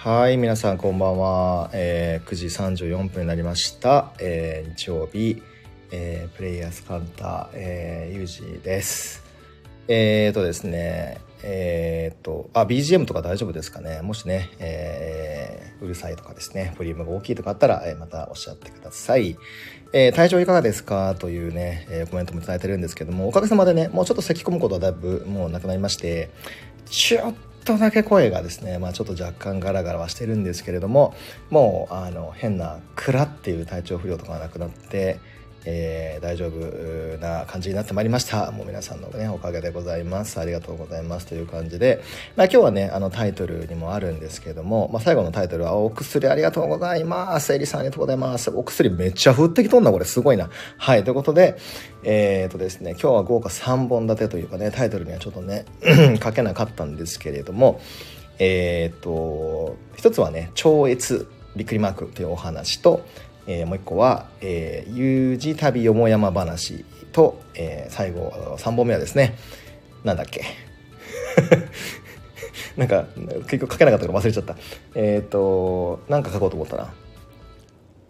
はい、皆さんこんばんは。えー9時34分になりました。えー日曜日、えープレイヤースカウンター、えー、ゆうじです。えーとですね、えーと、あ、BGM とか大丈夫ですかねもしね、えーうるさいとかですね、ボリュームが大きいとかあったら、えーまたおっしゃってください。えー体調いかがですか？というね、えーコメントもいただいてるんですけども、おかげさまでね、もうちょっと咳き込むことはだいぶもうなくなりまして、ちょっとだけ声がですね、まあ、ちょっと若干ガラガラはしてるんですけれどももうあの変なクラっていう体調不良とかがなくなって、えー大丈夫な感じになってまいりました。もう皆さんのねおかげでございます。ありがとうございますという感じで、まあ、今日はねあのタイトルにもあるんですけども、まあ、最後のタイトルは「お薬ありがとうございます。エリさんありがとうございます」お薬めっちゃ降ってきとんなこれすごいな。はいということでえーとですね今日は豪華3本立てというかねタイトルにはちょっとね 書けなかったんですけれどもえーと一つはね超越びっくりマークというお話と、えーもう一個は「えー、U 字旅よもやま話と」えー最後3本目はですねなんだっけ。なんか結局書けなかったから忘れちゃった。えっ、となんか書こうと思ったな。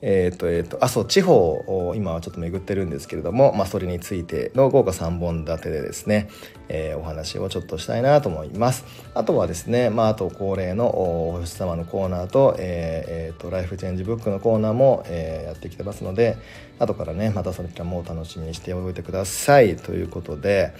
えっ、とえっ、とあそう地方を今はちょっと巡ってるんですけれども、まあ、それについての豪華3本立てでですね、えーお話をちょっとしたいなと思います。あとはですねまああと恒例のお星様のコーナーと,、えーえーとライフチェンジブックのコーナーも、えーやってきてますので後からねまたそれらもお楽しみにしておいてください。ということで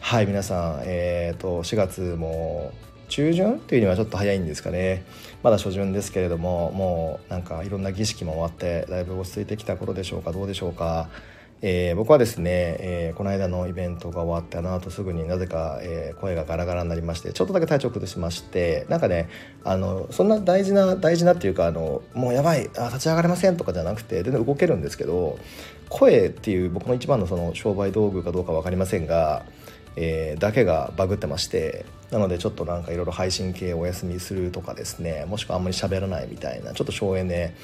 はい皆さんえっ、と4月も中旬？っていうにはちょっと早いんですかね。まだ初旬ですけれどももうなんかいろんな儀式も終わってだいぶ落ち着いてきた頃でしょうかどうでしょうか、えー僕はですね、えーこの間のイベントが終わってあの後すぐになぜか、えー声がガラガラになりましてちょっとだけ体調崩しましてなんかねあのそんな大事な大事なっていうかあのもうやばいあ立ち上がれませんとかじゃなくて全然動けるんですけど声っていう僕の一番のその商売道具かどうか分かりませんがえーだけがバグってましてなのでちょっとなんかいろいろ配信系お休みするとかですねもしくはあんまり喋らないみたいなちょっと省エネ、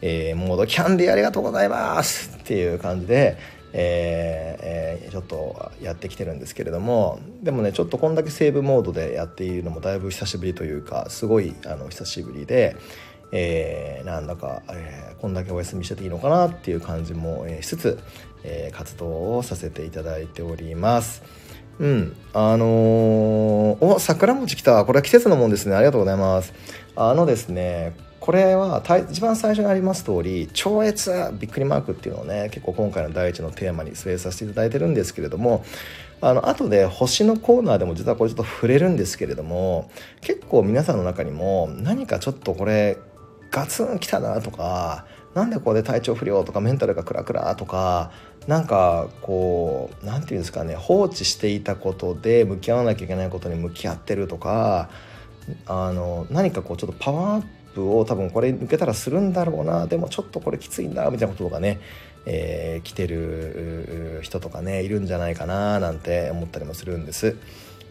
えーモードキャンディーありがとうございますっていう感じで、えーえーちょっとやってきてるんですけれどもでもねちょっとこんだけセーブモードでやっているのもだいぶ久しぶりというかすごいあの久しぶりで。えーなんだか、えーこんだけお休みしてていいのかなっていう感じも、えしつつ、えー活動をさせていただいております。うん、あのーお桜餅来た。これは季節のもんですね。ありがとうございます。あのですねこれは一番最初にあります通り超越びっくりマークっていうのをね結構今回の第一のテーマに据えさせていただいてるんですけれどもあの後で星のコーナーでも実はこれちょっと触れるんですけれども結構皆さんの中にも何かちょっとこれガツン来たなとかなんでここで体調不良とかメンタルがクラクラとかなんかこうなんていうんですかね放置していたことで向き合わなきゃいけないことに向き合ってるとかあの何かこうちょっとパワーアップを多分これ抜けたらするんだろうなでもちょっとこれきついんだみたいなことがね、えー来てる人とかねいるんじゃないかななんて思ったりもするんです。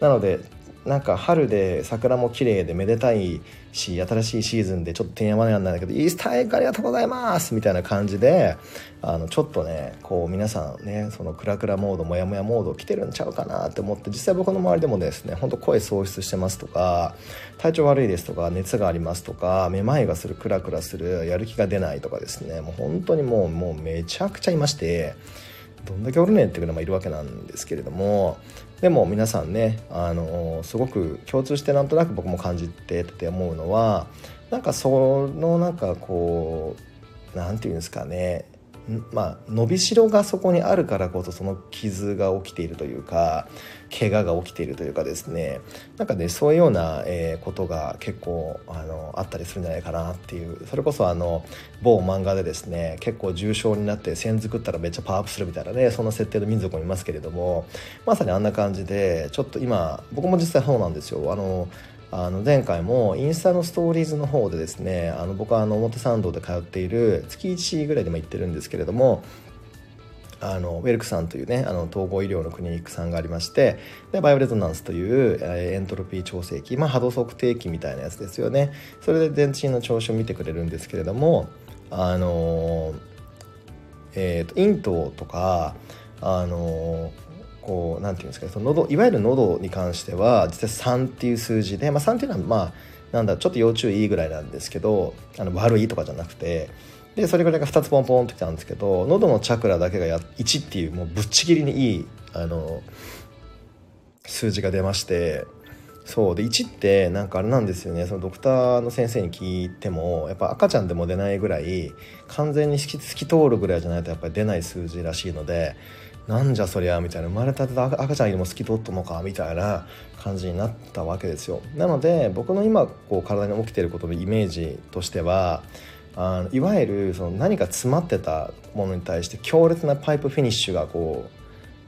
なのでなんか春で桜も綺麗でめでたいし新しいシーズンでちょっとてんやまなんだけど「イースターエッグありがとうございます」みたいな感じであのちょっとねこう皆さんねそのクラクラモードモヤモヤモード来てるんちゃうかなって思って実際僕の周りでもですねほんと声喪失してますとか体調悪いですとか熱がありますとかめまいがするクラクラするやる気が出ないとかですねもう本当にもうもうめちゃくちゃいまして。どんだけおるねんっていうのもいるわけなんですけれどもでも皆さんねあのすごく共通してなんとなく僕も感じてって思うのはなんかそのなんかこう何て言うんですかねまあ伸びしろがそこにあるからこそその傷が起きているというか怪我が起きているというかですね。なんかねそういうような、えーことが結構あのあったりするんじゃないかなっていう。それこそあの某漫画でですね結構重症になって線作ったらめっちゃパワーアップするみたいなねそんな設定の民族もいますけれどもまさにあんな感じでちょっと今僕も実際そうなんですよ。あのあの前回もインスタのストーリーズの方でですねあの僕はあの表参道で通っている月1ぐらいでも行ってるんですけれどもあのウェルクさんというねあの統合医療のクリニックさんがありましてでバイオレゾナンスという、えーエントロピー調整器、まあ、波動測定器みたいなやつですよね。それで全身の調子を見てくれるんですけれどもあのーえーと咽頭とかあのーこうなんていうんですかねその喉いわゆる喉に関しては実際3っていう数字で、まあ、3っていうのはまあなんだちょっと要注意ぐらいなんですけどあの悪いとかじゃなくてでそれぐらいが2つポンポンってきたんですけど喉のチャクラだけがや1っていうもうぶっちぎりにいいあの数字が出ましてそうで1ってなんかあれなんですよねそのドクターの先生に聞いてもやっぱ赤ちゃんでも出ないぐらい完全に透き通るぐらいじゃないとやっぱり出ない数字らしいのでなんじゃそりゃみたいな。生まれたて赤ちゃんにも透き通ったのかみたいな感じになったわけですよ。なので僕の今こう体に起きてることのイメージとしてはあのいわゆるその何か詰まってたものに対して強烈なパイプフィニッシュがこ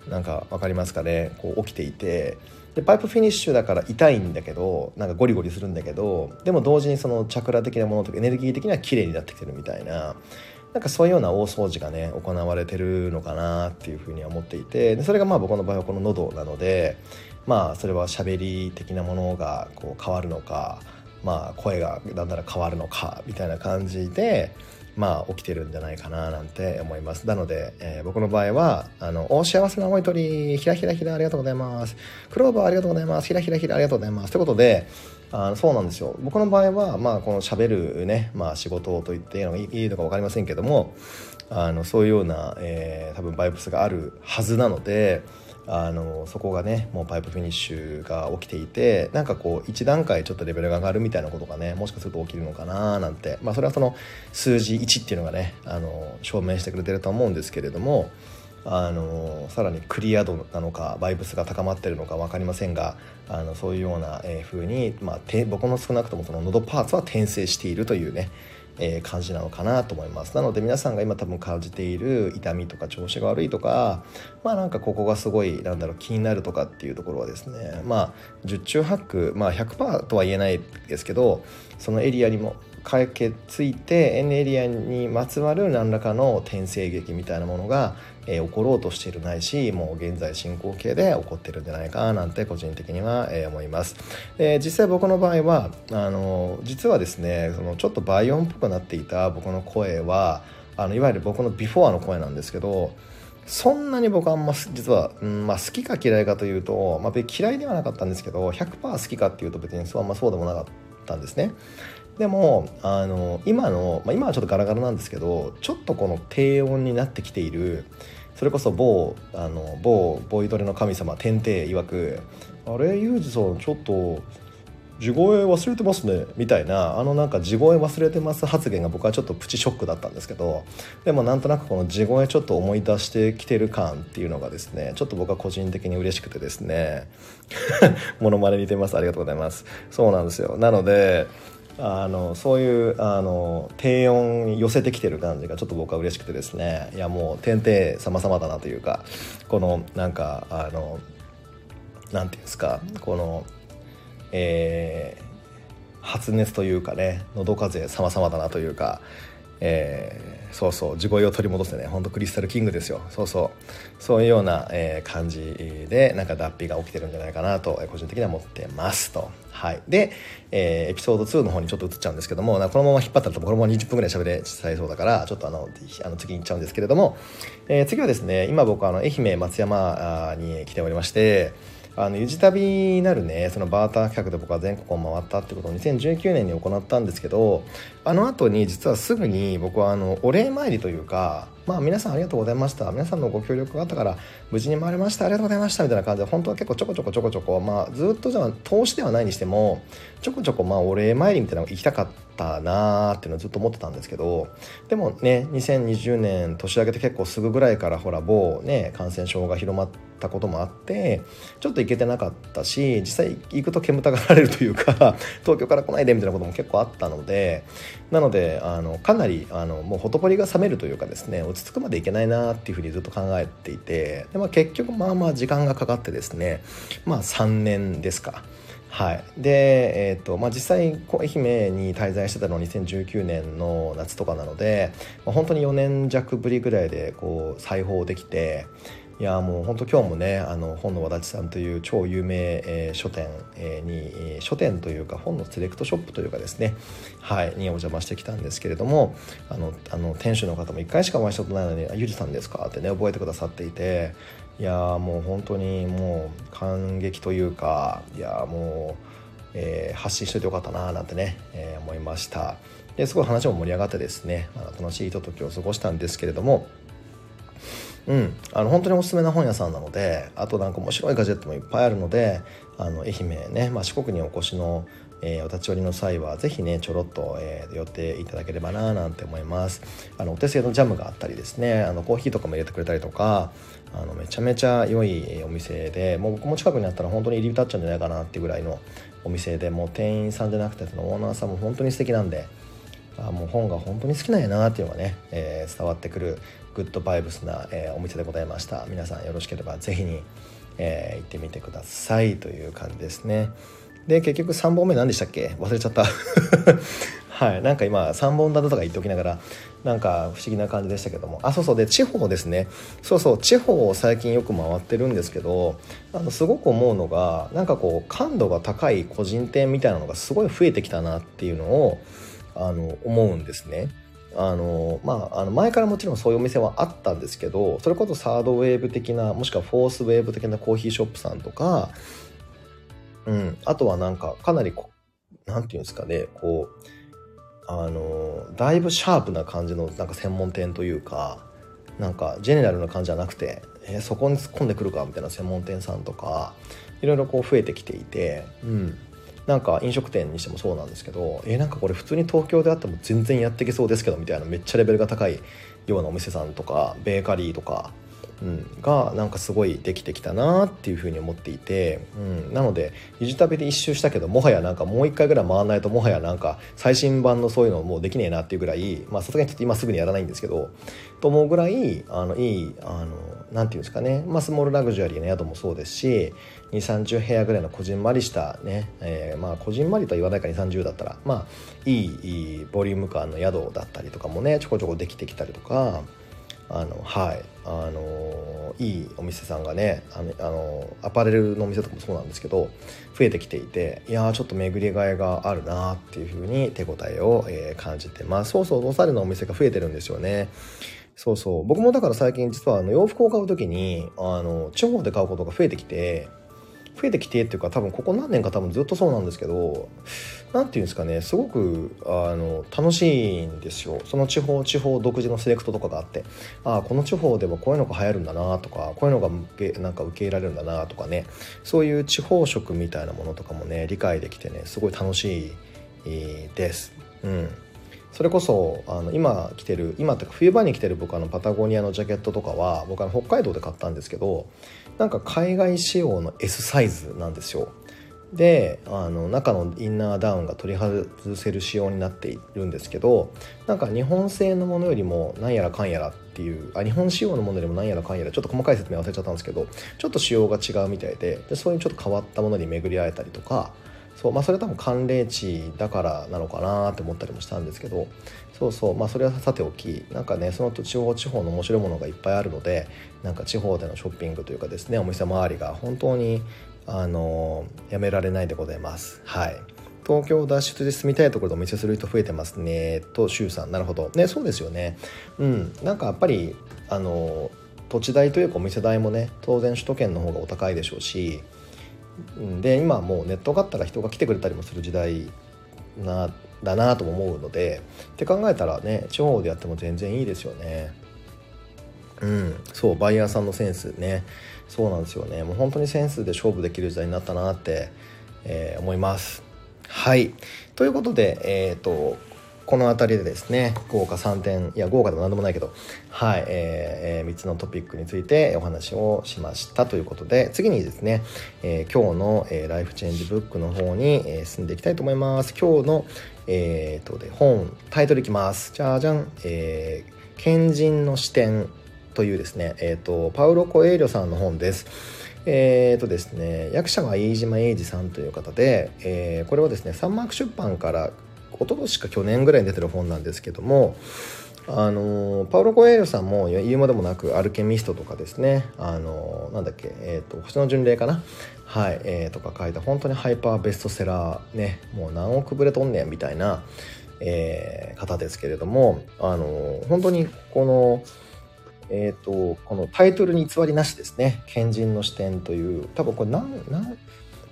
うなんか分かりますかね？こう起きていて。でパイプフィニッシュだから痛いんだけどなんかゴリゴリするんだけどでも同時にそのチャクラ的なものとかエネルギー的には綺麗になってきてるみたいななんかそういうような大掃除がね行われてるのかなっていうふうには思っていてでそれがまあ僕の場合はこの喉なのでまあそれはしゃべり的なものがこう変わるのかまあ声がだんだん変わるのかみたいな感じでまあ起きてるんじゃないかななんて思います。なので、えー、僕の場合はあのお幸せな思い鳥ひらひらひらありがとうございます。クローバーありがとうございます。ひらひらひらありがとうございます。ということであのそうなんですよ。僕の場合はまあこのしゃべるね、まあ、仕事と言っていいのがいいのか分かりませんけどもあのそういうような、えー、多分バイブスがあるはずなのであのそこがねもうパイプフィニッシュが起きていてなんかこう一段階ちょっとレベルが上がるみたいなことがねもしかすると起きるのかななんて。まあそれはその数字1っていうのがねあの証明してくれてると思うんですけれどもあのさらにクリア度なのかバイブスが高まってるのか分かりませんがあのそういうような、えー、風に、まあ、僕の少なくともその喉パーツは転生しているというねえ、感じなのかなと思います。なので皆さんが今多分感じている痛みとか調子が悪いとかまあなんかここがすごいなんだろう気になるとかっていうところはですねまあ十中八九まあ100%とは言えないですけどそのエリアにも解決ついて N エリアにまつわる何らかの転生劇みたいなものが、えー、起ころうとしているないしもう現在進行形で起こってるんじゃないかなんて個人的には、えー、思います、で実際僕の場合はあの実はですねそのちょっとバイオンっぽくなっていた僕の声はあのいわゆる僕のビフォーの声なんですけどそんなに僕あんま実は、うんまあ、好きか嫌いかというと、まあ、嫌いではなかったんですけど100%好きかっていうと別にそうあんまそうでもなかったんですね。でもあの今の、まあ、今はちょっとガラガラなんですけどちょっとこの低音になってきているそれこそ某あの某ボイトレの神様天帝曰く「あれユージさんちょっと地声忘れてますね」みたいなあのなんか地声忘れてます発言が僕はちょっとプチショックだったんですけどでもなんとなくこの地声ちょっと思い出してきてる感っていうのがですねちょっと僕は個人的に嬉しくてですねモノマネ似てます。ありがとうございます。そうなんですよ。なのであのそういうあの低音に寄せてきてる感じがちょっと僕は嬉しくてですね。いやもう天帝様々だなというかこのなんかあのなんていうんですかこのえー、発熱というかね喉風邪様々だなというかえー、そうそう地声を取り戻してね。ほんとクリスタルキングですよ。そうそう。そういうような、えー、感じでなんか脱皮が起きてるんじゃないかなとえ個人的には思ってますと。はい。で、えー、エピソード2の方にちょっと移っちゃうんですけどもこのまま引っ張ったらこのまま20分ぐらい喋れちゃいそうだからちょっとあのあの次に行っちゃうんですけれども、えー、次はですね今僕あの愛媛松山に来ておりましてあのゆじ旅になるねそのバーター企画で僕は全国を回ったってことを2019年に行ったんですけどあの後に実はすぐに僕はあのお礼参りというかまあ皆さんありがとうございました。皆さんのご協力があったから無事に回れました。ありがとうございました。みたいな感じで本当は結構ちょこちょこちょこちょこまあずっとじゃあ投資ではないにしてもちょこちょこまあお礼参りみたいなのが行きたかったなーっていうのをずっと思ってたんですけどでもね2020年年明けて結構すぐぐらいからほら某ね感染症が広まってたこともあってちょっと行けてなかったし実際行くと煙たがられるというか 東京から来ないでみたいなことも結構あったのでなのであのかなりあのもうほとぼりが冷めるというかですね落ち着くまでいけないなっていうふうにずっと考えていてで、まあ、結局まあまあ時間がかかってですねまあ3年ですか。はい、で、えーとまあ、実際愛媛に滞在してたのは2019年の夏とかなので、まあ、本当に4年弱ぶりぐらいでこう再訪できていやもう本当今日もねあの本の和立さんという超有名、えー、書店、えー、に、えー、書店というか本のセレクトショップというかですねはいにお邪魔してきたんですけれどもあのあの店主の方も1回しかお会いしたことないのに「ゆりさんですか?」ってね覚えてくださっていていやもう本当にもう感激というかいやもうえー、発信しといてよかったななんてね、えー、思いましたですごい話も盛り上がってですねあ楽しいひとときを過ごしたんですけれどもうん、あの本当におすすめな本屋さんなのであとなんか面白いガジェットもいっぱいあるのであの愛媛ね、まあ、四国にお越しのえー、お立ち寄りの際は是非ねちょろっと、えー、寄っていただければななんて思います。あのお手製のジャムがあったりですねあのコーヒーとかも入れてくれたりとかあのめちゃめちゃ良いお店でもう僕も近くにあったら本当に入り浸っちゃうんじゃないかなっていうぐらいのお店でもう店員さんじゃなくてそのオーナーさんも本当に素敵なんであもう本が本当に好きなんやなっていうのがね、えー、伝わってくるグッドバイブスな、えー、お店でございました。皆さんよろしければ是非に、えー、行ってみてくださいという感じですね。で結局3本目何でしたっけ？忘れちゃった。はい。なんか今3本立てとか言っておきながらなんか不思議な感じでしたけども。あそうそう。で地方ですね。そうそう。地方を最近よく回ってるんですけどあのすごく思うのがなんかこう感度が高い個人店みたいなのがすごい増えてきたなっていうのをあの思うんですね。あのまあ、あの前からもちろんそういうお店はあったんですけどそれこそサードウェーブ的なもしくはフォースウェーブ的なコーヒーショップさんとかうん。あとはなんか、かなりこ、なんていうんですかね、こう、あの、だいぶシャープな感じのなんか専門店というか、なんかジェネラルな感じじゃなくて、えー、そこに突っ込んでくるかみたいな専門店さんとか、いろいろこう増えてきていて、うん。なんか飲食店にしてもそうなんですけど、えー、なんかこれ普通に東京であっても全然やっていけそうですけどみたいなめっちゃレベルが高いようなお店さんとかベーカリーとかうん、がなんかすごいできてきたなっていうふうに思っていて、うん、なのでゆじ旅で一周したけどもはやなんかもう一回ぐらい回らないともはやなんか最新版のそういうのもうできねえなっていうぐらいまあさすがにちょっと今すぐにやらないんですけどと思うぐらいあのいいあのなんていうんですかね、まあ、スモールラグジュアリーな宿もそうですし2 3 0部屋ぐらいのこじんまりしたね、えー、まあこじんまりとは言わないか2 3 0だったら。まあいいいいボリューム感の宿だったりとかもねちょこちょこできてきたりとかあのはい。あのいいお店さんがねあのあのアパレルのお店とかもそうなんですけど増えてきていていやちょっと巡りがいがあるなっていうふうに手応えを、えー、感じてます。そうそうおしゃれなお店が増えてるんですよね。そうそう。僕もだから最近実はあの洋服を買う時にあの地方で買うことが増えてきて増えてきてっていうか多分ここ何年か多分ずっとそうなんですけど何て言うんですかねすごくあの楽しいんですよその地方地方独自のセレクトとかがあってああこの地方でもこういうのが流行るんだなとかこういうのがなんか受け入れられるんだなとかねそういう地方色みたいなものとかもね理解できてねすごい楽しいです。うんそれこそあの今着てる今ってか冬場に着てる僕あのパタゴニアのジャケットとかは僕は北海道で買ったんですけどなんか海外仕様の S サイズなんですよ。であの中のインナーダウンが取り外せる仕様になっているんですけどなんか日本製のものよりもなんやらかんやらっていうあ日本仕様のものよりもなんやらかんやらちょっと細かい説明忘れちゃったんですけどちょっと仕様が違うみたいででそういうちょっと変わったものに巡り合えたりとかそうまあそれ多分寒冷地だからなのかなって思ったりもしたんですけどそうそうまあそれはさておきなんかねその地方地方の面白いものがいっぱいあるのでなんか地方でのショッピングというかですねお店周りが本当にあのやめられないでございます。はい。東京脱出で住みたいところでお店する人増えてますねと周さん。なるほど。ねそうですよね。うん。なんかやっぱりあの土地代というかお店代もね当然首都圏の方がお高いでしょうしで今もうネットがあったら人が来てくれたりもする時代なだなとも思うのでって考えたらね地方でやっても全然いいですよね。うんそうバイヤーさんのセンスね。そうなんですよね。もう本当にセンスで勝負できる時代になったなって、えー、思います。はい。ということでえっ、ー、とこの辺りでですね豪華3点いや豪華でも何でもないけどはい、えー、3つのトピックについてお話をしましたということで次にですね、えー、今日の、えー、ライフチェンジブックの方に、えー、進んでいきたいと思います。今日の、えー、とで本タイトルいきます。じゃじゃん、えー、賢人の視点というですね、えーと、パウロ・コエーリョさんの本です。えーとですね、役者は飯島英二さんという方で、えー、これはですねサンマーク出版から一昨年か去年ぐらいに出てる本なんですけどもあのパウロ・コエーリョさんも言うまでもなくアルケミストとかですね。あのなんだっけ、えーと、星の巡礼かな。はい、えー、とか書いた本当にハイパーベストセラーねもう何億ぶれとんねんみたいな、えー、方ですけれどもあの本当にこのえっ、ー、とこのタイトルに偽りなしですね「賢人の視点」という多分これ何何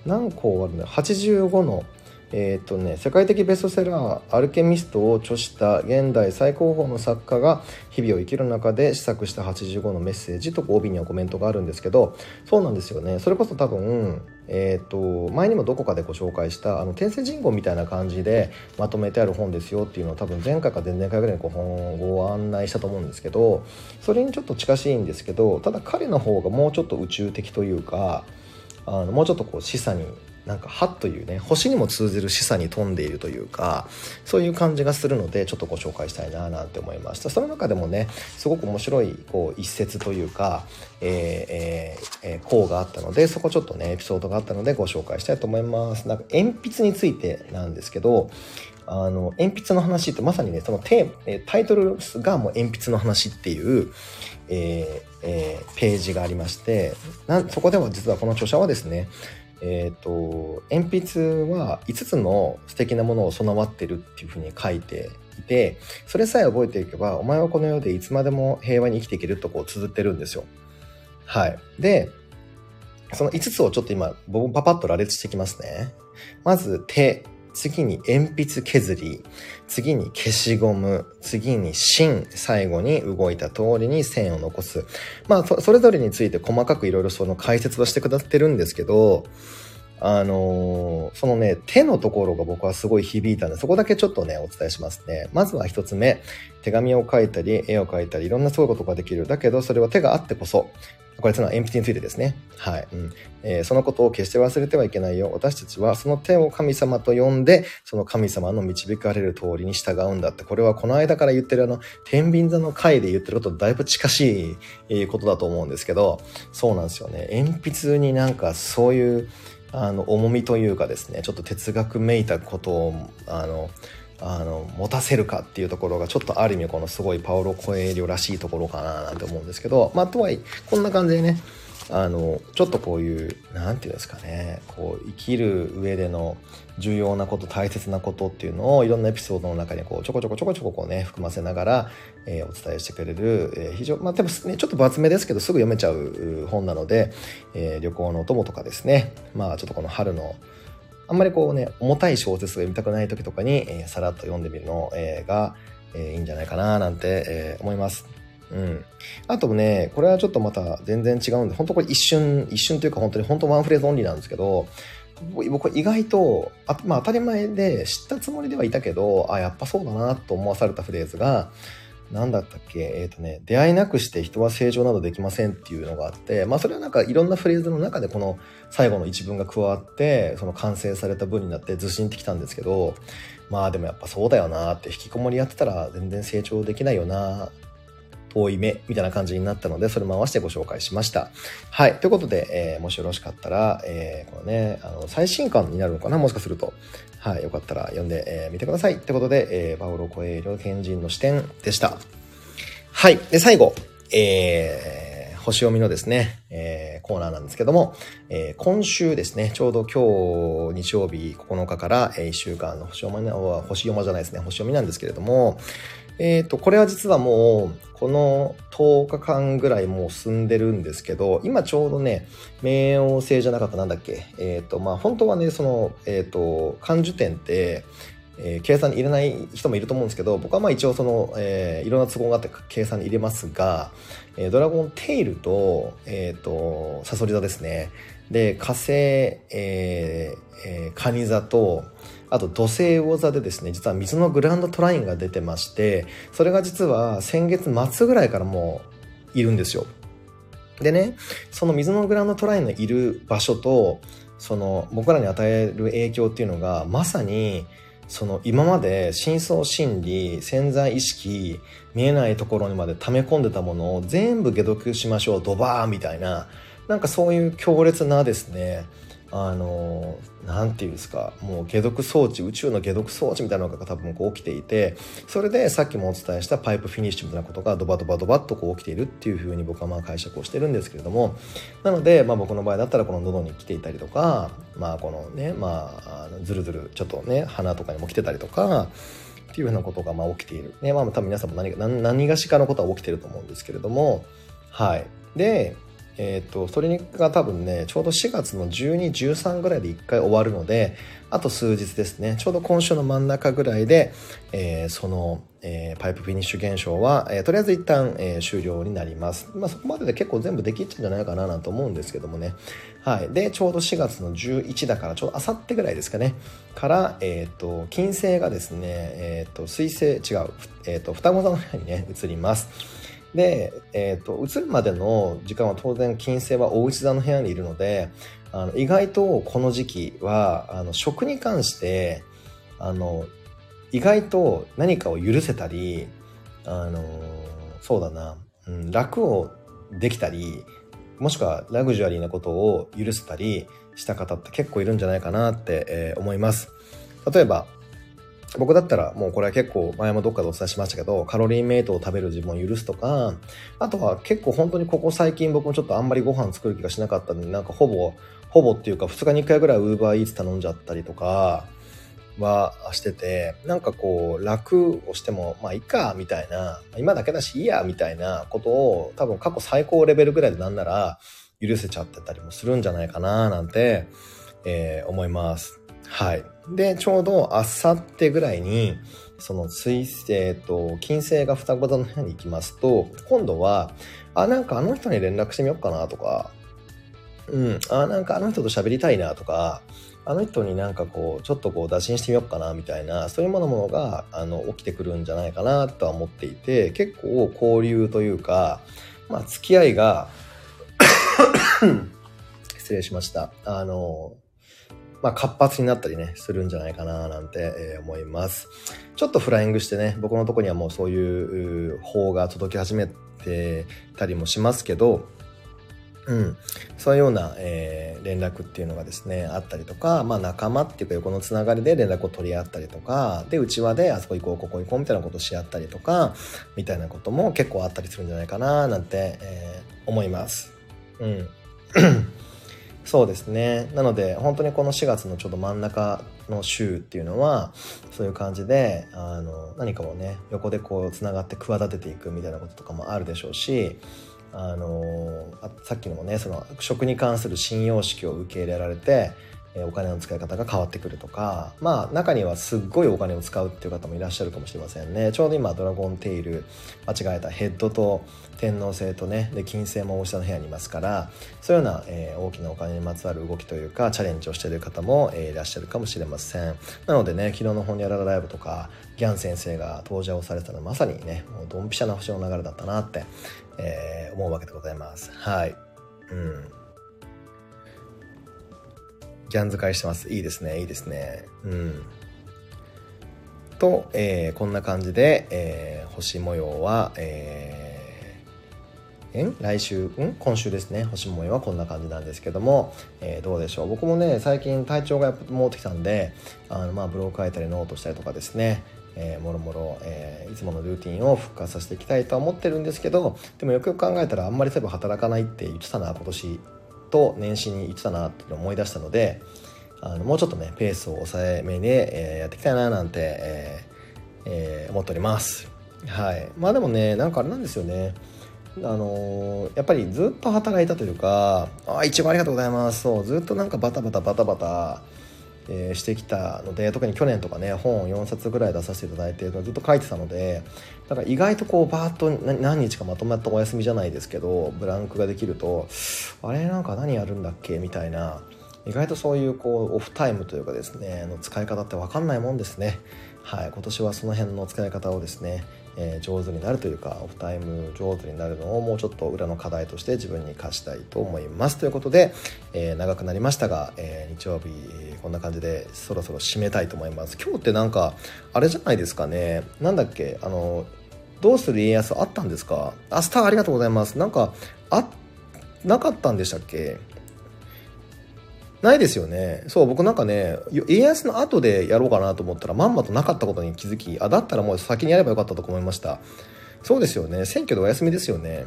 何個あるんだ85のえっ、とね、世界的ベストセラー「アルケミスト」を著した現代最高峰の作家が日々を生きる中で試作した85のメッセージと帯にはコメントがあるんですけどそうなんですよね。それこそ多分、えーと、前にもどこかでご紹介したあの天聖人語みたいな感じでまとめてある本ですよっていうのを多分前回か前々回ぐらいにご本ご案内したと思うんですけどそれにちょっと近しいんですけどただ彼の方がもうちょっと宇宙的というかあのもうちょっとこう示唆になんか「は」というね星にも通じる示唆に富んでいるというかそういう感じがするのでちょっとご紹介したいななんて思いました。その中でもねすごく面白いこう一節というか、えーえー、項があったのでそこちょっとねエピソードがあったのでご紹介したいと思います。なんか鉛筆についてなんですけどあの鉛筆の話ってまさにねそのテタイトルがもう鉛筆の話っていう、えーえー、ページがありましてなそこでは実はこの著者はですねえっ、ー、と、鉛筆は5つの素敵なものを備わってるっていうふうに書いていて、それさえ覚えていけば、お前はこの世でいつまでも平和に生きていけるとこう綴ってるんですよ。はい。で、その5つをちょっと今、僕パパッと羅列していきますね。まず、手。次に鉛筆削り。次に消しゴム。次に芯。最後に動いた通りに線を残す。まあ、それぞれについて細かくいろいろその解説はしてくださってるんですけど、あのー、そのね、手のところが僕はすごい響いたんで、そこだけちょっとね、お伝えしますね。まずは一つ目、手紙を書いたり、絵を描いたり、いろんなすごいことができる。だけど、それは手があってこそ。これ、つまり鉛筆についてですね。はい。うんえー、そのことを決して忘れてはいけないよ。私たちはその手を神様と呼んで、その神様の導かれる通りに従うんだって。これはこの間から言ってるあの、天秤座の回で言ってることとだいぶ近しいことだと思うんですけど、そうなんですよね。鉛筆になんかそういう、あの重みというかですねちょっと哲学めいたことをあのあの持たせるかっていうところがちょっとある意味このすごいパオロ・コエリョらしいところかななんて思うんですけどまあとはいえこんな感じでねあのちょっとこういう何て言うんですかねこう生きる上での重要なこと大切なことっていうのをいろんなエピソードの中にこうちょこちょこちょこちょここうね含ませながら、えー、お伝えしてくれる、えー、非常まあでもねちょっと分厚めですけどすぐ読めちゃう本なので、えー、旅行のお供とかですね。まあちょっとこの春のあんまりこうね重たい小説が読みたくない時とかに、えー、さらっと読んでみるの、えー、が、えー、いいんじゃないかななんて、えー、思います。うん。あとね、これはちょっとまた全然違うんで、本当これ一瞬、一瞬というか本当に本当ワンフレーズオンリーなんですけど、僕意外とあ、まあ、当たり前で知ったつもりではいたけどあやっぱそうだなと思わされたフレーズが何だったっけ？えっ、ー、とね出会いなくして人は成長などできませんっていうのがあってまあそれはなんかいろんなフレーズの中でこの最後の一文が加わってその完成された文になってずしんってきたんですけどまあでもやっぱそうだよなって引きこもりやってたら全然成長できないよな。遠い目みたいな感じになったので、それも合わせてご紹介しました。はい。ということで、えー、もしよろしかったら、えー、このね、あの、最新刊になるのかなもしかすると。はい。よかったら読んでみ、えー、てください。ということで、えー、パウロ・コエーリョ賢人の視点でした。はい。で、最後、えー、星読みのですね、えー、コーナーなんですけども、えー、今週ですね、ちょうど今日日曜日9日から、えー、1週間の星読みは、星読まじゃないですね、星読みなんですけれども、えっ、ー、と、これは実はもう、この10日間ぐらいもう進んでるんですけど、今ちょうどね、冥王星じゃなかったなんだっけ？えっ、ー、と、まあ本当はね、その、えっ、ー、と、漢受点って、えー、計算に入れない人もいると思うんですけど、僕はまあ一応その、えー、いろんな都合があって計算に入れますが、えー、ドラゴンテイルと、えっ、ー、と、サソリ座ですね。で、火星、えーえー、カニ座と、あと土星魚座でですね実は水のグランドトラインが出てましてそれが実は先月末ぐらいからもういるんですよ。でねその水のグランドトラインのいる場所とその僕らに与える影響っていうのがまさにその今まで深層心理潜在意識見えないところにまで溜め込んでたものを全部解読しましょうドバーみたいななんかそういう強烈なですねあの何て言うんですかもう解毒装置宇宙の解毒装置みたいなのが多分こう起きていてそれでさっきもお伝えしたパイプフィニッシュみたいなことがドバドバドバッとこう起きているっていうふうに僕はまあ解釈をしてるんですけれどもなので、まあ、僕の場合だったらこの喉に来ていたりとかまあこのねまあずるずるちょっとね鼻とかにも来てたりとかっていうふうなことがまあ起きている。ね、まあ多分皆さんも何何何がしかのことは起きてると思うんですけれども、はい。で、えーと、それが多分ねちょうど4月の1213ぐらいで1回終わるのであと数日ですね。ちょうど今週の真ん中ぐらいで、えー、その、えー、パイプフィニッシュ現象は、えー、とりあえず一旦、えー、終了になります、まあ、そこまでで結構全部できちゃうんじゃないかななんて思うんですけどもね。はい。でちょうど4月の11だからちょうどあさってぐらいですかね。から、えーと、金星がですね、えーと、水星違う、えーと、と双子座の部屋にね移ります。で、えーと、移るまでの時間は当然金星は大内座の部屋にいるのであの意外とこの時期はあの食に関してあの意外と何かを許せたりあのそうだな、うん、楽をできたりもしくはラグジュアリーなことを許せたりした方って結構いるんじゃないかなって、えー、思います。例えば僕だったらもうこれは結構前もどっかでお伝えしましたけどカロリーメイトを食べる自分を許すとかあとは結構本当にここ最近僕もちょっとあんまりご飯作る気がしなかったんでなんかほぼほぼっていうか2日に1回ぐらいウーバーイーツ頼んじゃったりとかはしててなんかこう楽をしてもまあいいかみたいな今だけだしいいやみたいなことを多分過去最高レベルぐらいでなんなら許せちゃってたりもするんじゃないかななんて、えー、思います。はい。で、ちょうどあさってぐらいに、その水星と金星が双子座の部屋に行きますと、今度は、あ、なんかあの人に連絡してみようかなとか、うん、あ、なんかあの人と喋りたいなとか、あの人になんかこう、ちょっとこう打診してみようかなみたいな、そういうものものが、あの、起きてくるんじゃないかなとは思っていて、結構交流というか、まあ、付き合いが 失礼しました。あの、まあ、活発になったりね、するんじゃないかななんて、え思います。ちょっとフライングしてね、僕のとこにはもうそういう法が届き始めてたりもしますけど、うん、そういうような、えー、連絡っていうのがですねあったりとか、まあ、仲間っていうか横のつながりで連絡を取り合ったりとかでうちわであそこ行こうここ行こうみたいなことをし合ったりとかみたいなことも結構あったりするんじゃないかななんて、えー、思います。うんそうですね。なので本当にこの4月のちょうど真ん中の週っていうのはそういう感じであの何かをね横でこうつながって企てていくみたいなこととかもあるでしょうしあのさっきのもねその食に関する信用式を受け入れられてお金の使い方が変わってくるとかまあ中にはすっごいお金を使うっていう方もいらっしゃるかもしれませんね。ちょうど今ドラゴンテイル間違えたヘッドと天皇星とねで金星も大下の部屋にいますからそういうような、えー、大きなお金にまつわる動きというかチャレンジをしている方も、えー、いらっしゃるかもしれません。なのでね昨日のホニャララライブとかギャン先生が登場されたのはまさにねもうドンピシャな星の流れだったなって、えー、思うわけでございます。はい。うん。ギャン使いしてます。いいですね、いいですね。うん。と、えー、こんな感じで、えー、星模様は、えー、ん？来週、ん？今週ですね、星模様はこんな感じなんですけども、えー、どうでしょう？僕もね、最近体調がやっぱ戻ってきたんで、あの、まあ、ブログ書いたりノートしたりとかですね、えー、もろもろ、えー、いつものルーティンを復活させていきたいとは思ってるんですけどでもよくよく考えたらあんまりそういえば働かないって言ってたな今年と年始に言ってたなって思い出したのであのもうちょっとねペースを抑えめで、えー、やっていきたいななんて、えーえー、思っております。はい。まあでもねなんかあれなんですよね。あのー、やっぱりずっと働いたというかあ一番ありがとうございます。そうずっとなんかバタバタバタバタえー、してきたので特に去年とかね本を4冊ぐらい出させていただいてずっと書いてたのでだから意外とこうバーッと何日かまとまったお休みじゃないですけどブランクができるとあれなんか何やるんだっけみたいな意外とそういうこうオフタイムというかですねの使い方って分かんないもんですね。はい今年はその辺の使い方をですねえ、上手になるというかオフタイム上手になるのをもうちょっと裏の課題として自分に課したいと思いますということで、えー、長くなりましたが、えー、日曜日こんな感じでそろそろ締めたいと思います。今日ってなんかあれじゃないですかね。なんだっけあのどうする家康あったんですか？明日ありがとうございます。なんかあなかったんでしたっけ？ないですよね。そう、僕なんかね、家康の後でやろうかなと思ったら、まんまとなかったことに気づき、あ、だったらもう先にやればよかったと思いました。そうですよね。選挙でお休みですよね。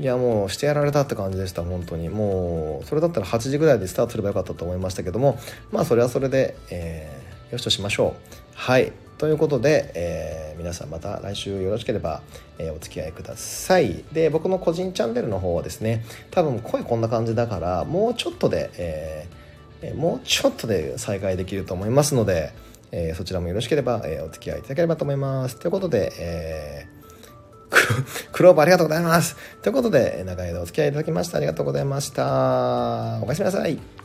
いや、もうしてやられたって感じでした、本当に。もう、それだったら8時ぐらいでスタートすればよかったと思いましたけども、まあ、それはそれで、えー、よしとしましょう。はい。ということで、えー、皆さんまた来週よろしければ、えー、お付き合いください。で、僕の個人チャンネルの方はですね、多分声こんな感じだから、もうちょっとで、えー、もうちょっとで再開できると思いますので、えー、そちらもよろしければ、えー、お付き合いいただければと思います。ということで、えー、クローバーありがとうございます。ということで、長い間お付き合いいただきましてありがとうございました。おやすみなさい。